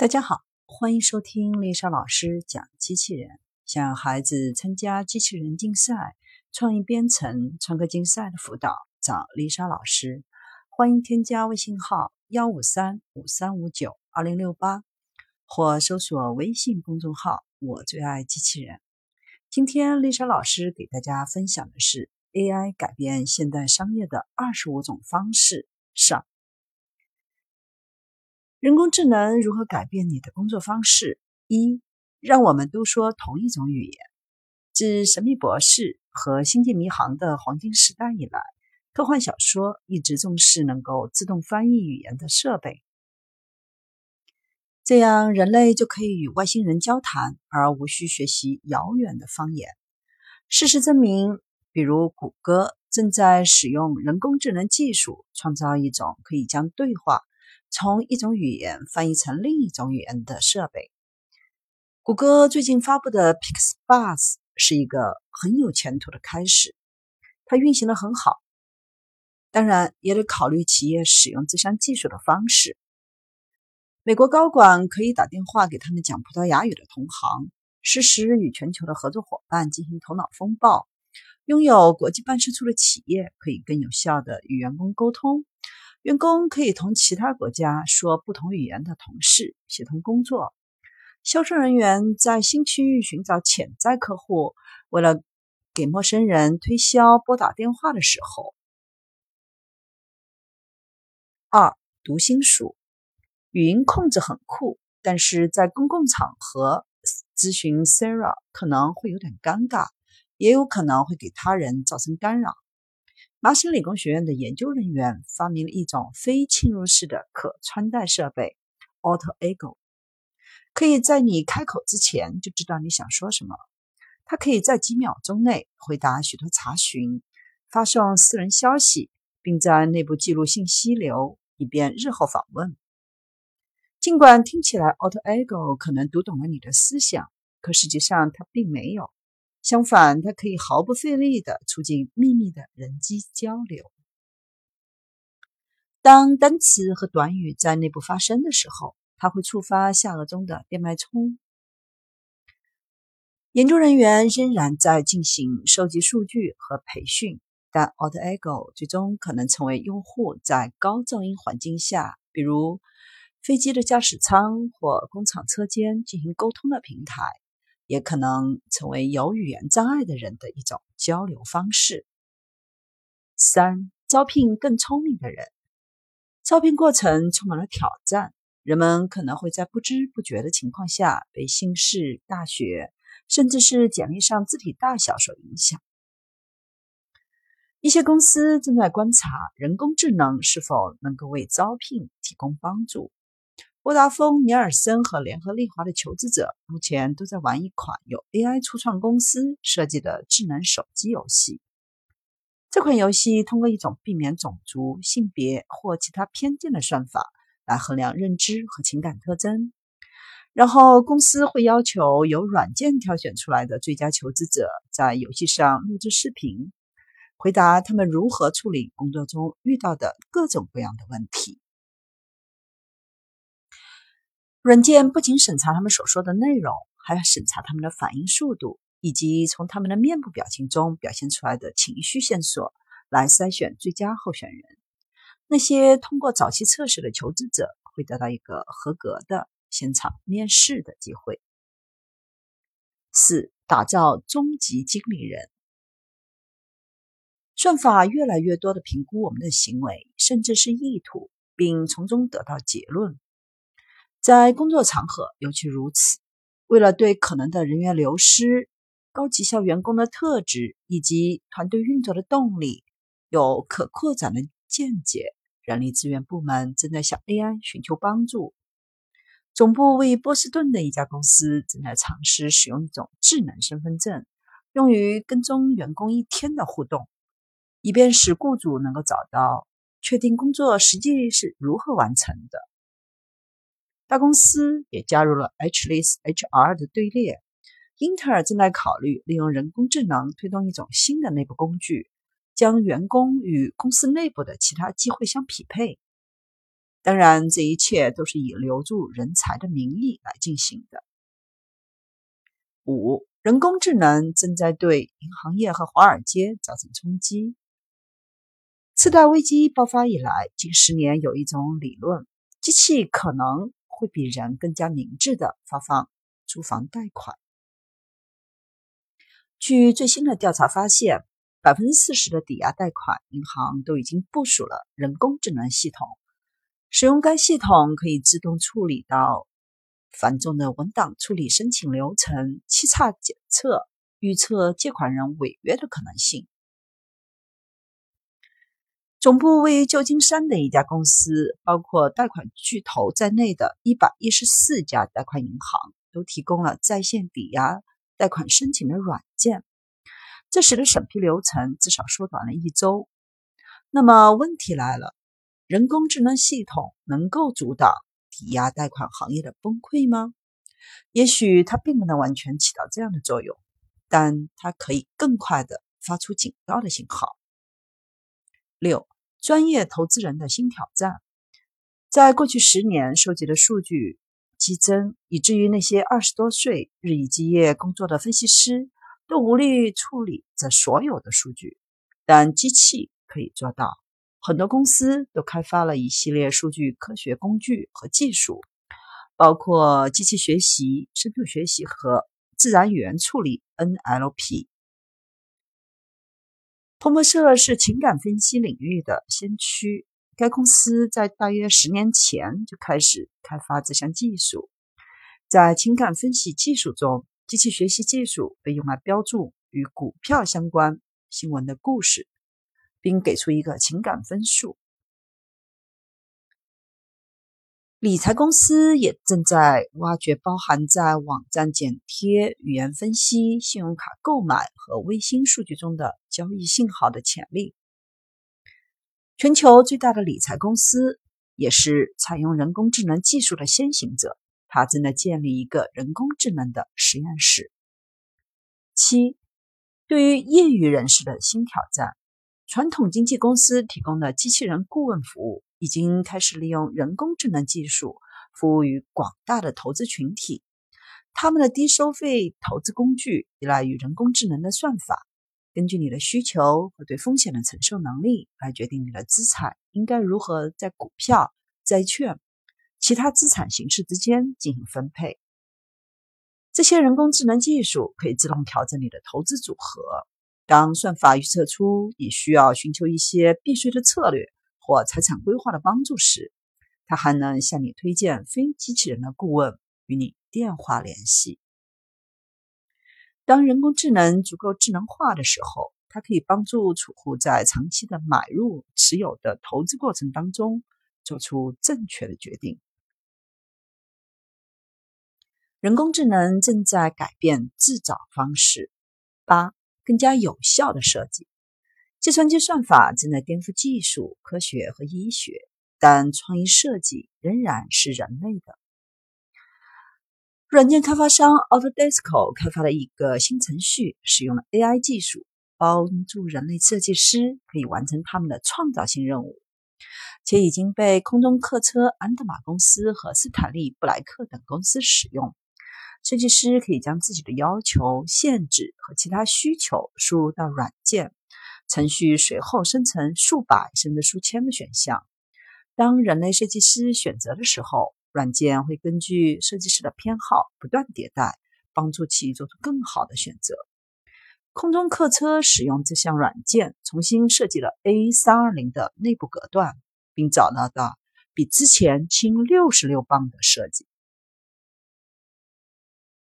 大家好，欢迎收听丽莎老师讲机器人。想孩子参加机器人竞赛、创意编程、创客竞赛的辅导，找丽莎老师。欢迎添加微信号幺五三五三五九二零六八，或搜索微信公众号“我最爱机器人”。今天丽莎老师给大家分享的是 AI 改变现代商业的二十五种方式上。人工智能如何改变你的工作方式？一，让我们都说同一种语言。自《神秘博士》和《星际迷航》的黄金时代以来，科幻小说一直重视能够自动翻译语言的设备，这样人类就可以与外星人交谈，而无需学习遥远的方言。事实证明，比如谷歌正在使用人工智能技术，创造一种可以将对话。从一种语言翻译成另一种语言的设备。谷歌最近发布的 Pixbus 是一个很有前途的开始，它运行的很好。当然，也得考虑企业使用这项技术的方式。美国高管可以打电话给他们讲葡萄牙语的同行，实时与全球的合作伙伴进行头脑风暴。拥有国际办事处的企业可以更有效的与员工沟通。员工可以同其他国家说不同语言的同事协同工作。销售人员在新区域寻找潜在客户，为了给陌生人推销拨打电话的时候。二、读心术，语音控制很酷，但是在公共场合咨询 Sarah 可能会有点尴尬，也有可能会给他人造成干扰。麻省理工学院的研究人员发明了一种非侵入式的可穿戴设备 Auto Ego，可以在你开口之前就知道你想说什么。它可以在几秒钟内回答许多查询、发送私人消息，并在内部记录信息流，以便日后访问。尽管听起来 Auto Ego 可能读懂了你的思想，可实际上它并没有。相反，它可以毫不费力地促进秘密的人机交流。当单词和短语在内部发生的时候，它会触发下颚中的电脉冲。研究人员仍然在进行收集数据和培训，但 AutoEcho 最终可能成为用户在高噪音环境下，比如飞机的驾驶舱或工厂车间进行沟通的平台。也可能成为有语言障碍的人的一种交流方式。三、招聘更聪明的人。招聘过程充满了挑战，人们可能会在不知不觉的情况下被姓氏、大学，甚至是简历上字体大小所影响。一些公司正在观察人工智能是否能够为招聘提供帮助。沃达丰、尼尔森和联合利华的求职者目前都在玩一款由 AI 初创公司设计的智能手机游戏。这款游戏通过一种避免种族、性别或其他偏见的算法来衡量认知和情感特征，然后公司会要求由软件挑选出来的最佳求职者在游戏上录制视频，回答他们如何处理工作中遇到的各种各样的问题。软件不仅审查他们所说的内容，还要审查他们的反应速度，以及从他们的面部表情中表现出来的情绪线索，来筛选最佳候选人。那些通过早期测试的求职者会得到一个合格的现场面试的机会。四、打造终极经理人。算法越来越多的评估我们的行为，甚至是意图，并从中得到结论。在工作场合尤其如此。为了对可能的人员流失、高绩效员工的特质以及团队运作的动力有可扩展的见解，人力资源部门正在向 AI 寻求帮助。总部位于波士顿的一家公司正在尝试使用一种智能身份证，用于跟踪员工一天的互动，以便使雇主能够找到、确定工作实际是如何完成的。大公司也加入了 Hless HR 的队列。英特尔正在考虑利用人工智能推动一种新的内部工具，将员工与公司内部的其他机会相匹配。当然，这一切都是以留住人才的名义来进行的。五，人工智能正在对银行业和华尔街造成冲击。次贷危机爆发以来，近十年有一种理论：机器可能会比人更加明智的发放住房贷款。据最新的调查发现，百分之四十的抵押贷款银行都已经部署了人工智能系统。使用该系统可以自动处理到繁重的文档处理申请流程、欺诈检测、预测借款人违约的可能性。总部位于旧金山的一家公司，包括贷款巨头在内的一百一十四家贷款银行，都提供了在线抵押贷款申请的软件，这使得审批流程至少缩短了一周。那么问题来了。人工智能系统能够阻挡抵押贷款行业的崩溃吗？也许它并不能完全起到这样的作用，但它可以更快的发出警告的信号。六，专业投资人的新挑战，在过去十年收集的数据激增，以至于那些二十多岁日以继夜工作的分析师都无力处理这所有的数据，但机器可以做到。很多公司都开发了一系列数据科学工具和技术，包括机器学习、深度学习和自然语言处理 （NLP）。彭博社是情感分析领域的先驱，该公司在大约十年前就开始开发这项技术。在情感分析技术中，机器学习技术被用来标注与股票相关新闻的故事。并给出一个情感分数。理财公司也正在挖掘包含在网站剪贴、语言分析、信用卡购买和微信数据中的交易信号的潜力。全球最大的理财公司也是采用人工智能技术的先行者，它正在建立一个人工智能的实验室。七，对于业余人士的新挑战。传统经纪公司提供的机器人顾问服务已经开始利用人工智能技术服务于广大的投资群体。他们的低收费投资工具依赖于人工智能的算法，根据你的需求和对风险的承受能力来决定你的资产应该如何在股票、债券、其他资产形式之间进行分配。这些人工智能技术可以自动调整你的投资组合。当算法预测出你需要寻求一些避税的策略或财产规划的帮助时，他还能向你推荐非机器人的顾问与你电话联系。当人工智能足够智能化的时候，它可以帮助储户在长期的买入、持有的投资过程当中做出正确的决定。人工智能正在改变制造方式。八。更加有效的设计，计算机算法正在颠覆技术、科学和医学，但创意设计仍然是人类的。软件开发商 Autodesk 开发了一个新程序，使用了 AI 技术，帮助人类设计师可以完成他们的创造性任务，且已经被空中客车安德玛公司和斯坦利布莱克等公司使用。设计师可以将自己的要求、限制和其他需求输入到软件程序，随后生成数百甚至数千个选项。当人类设计师选择的时候，软件会根据设计师的偏好不断迭代，帮助其做出更好的选择。空中客车使用这项软件重新设计了 A 三二零的内部隔断，并找到了比之前轻六十六磅的设计。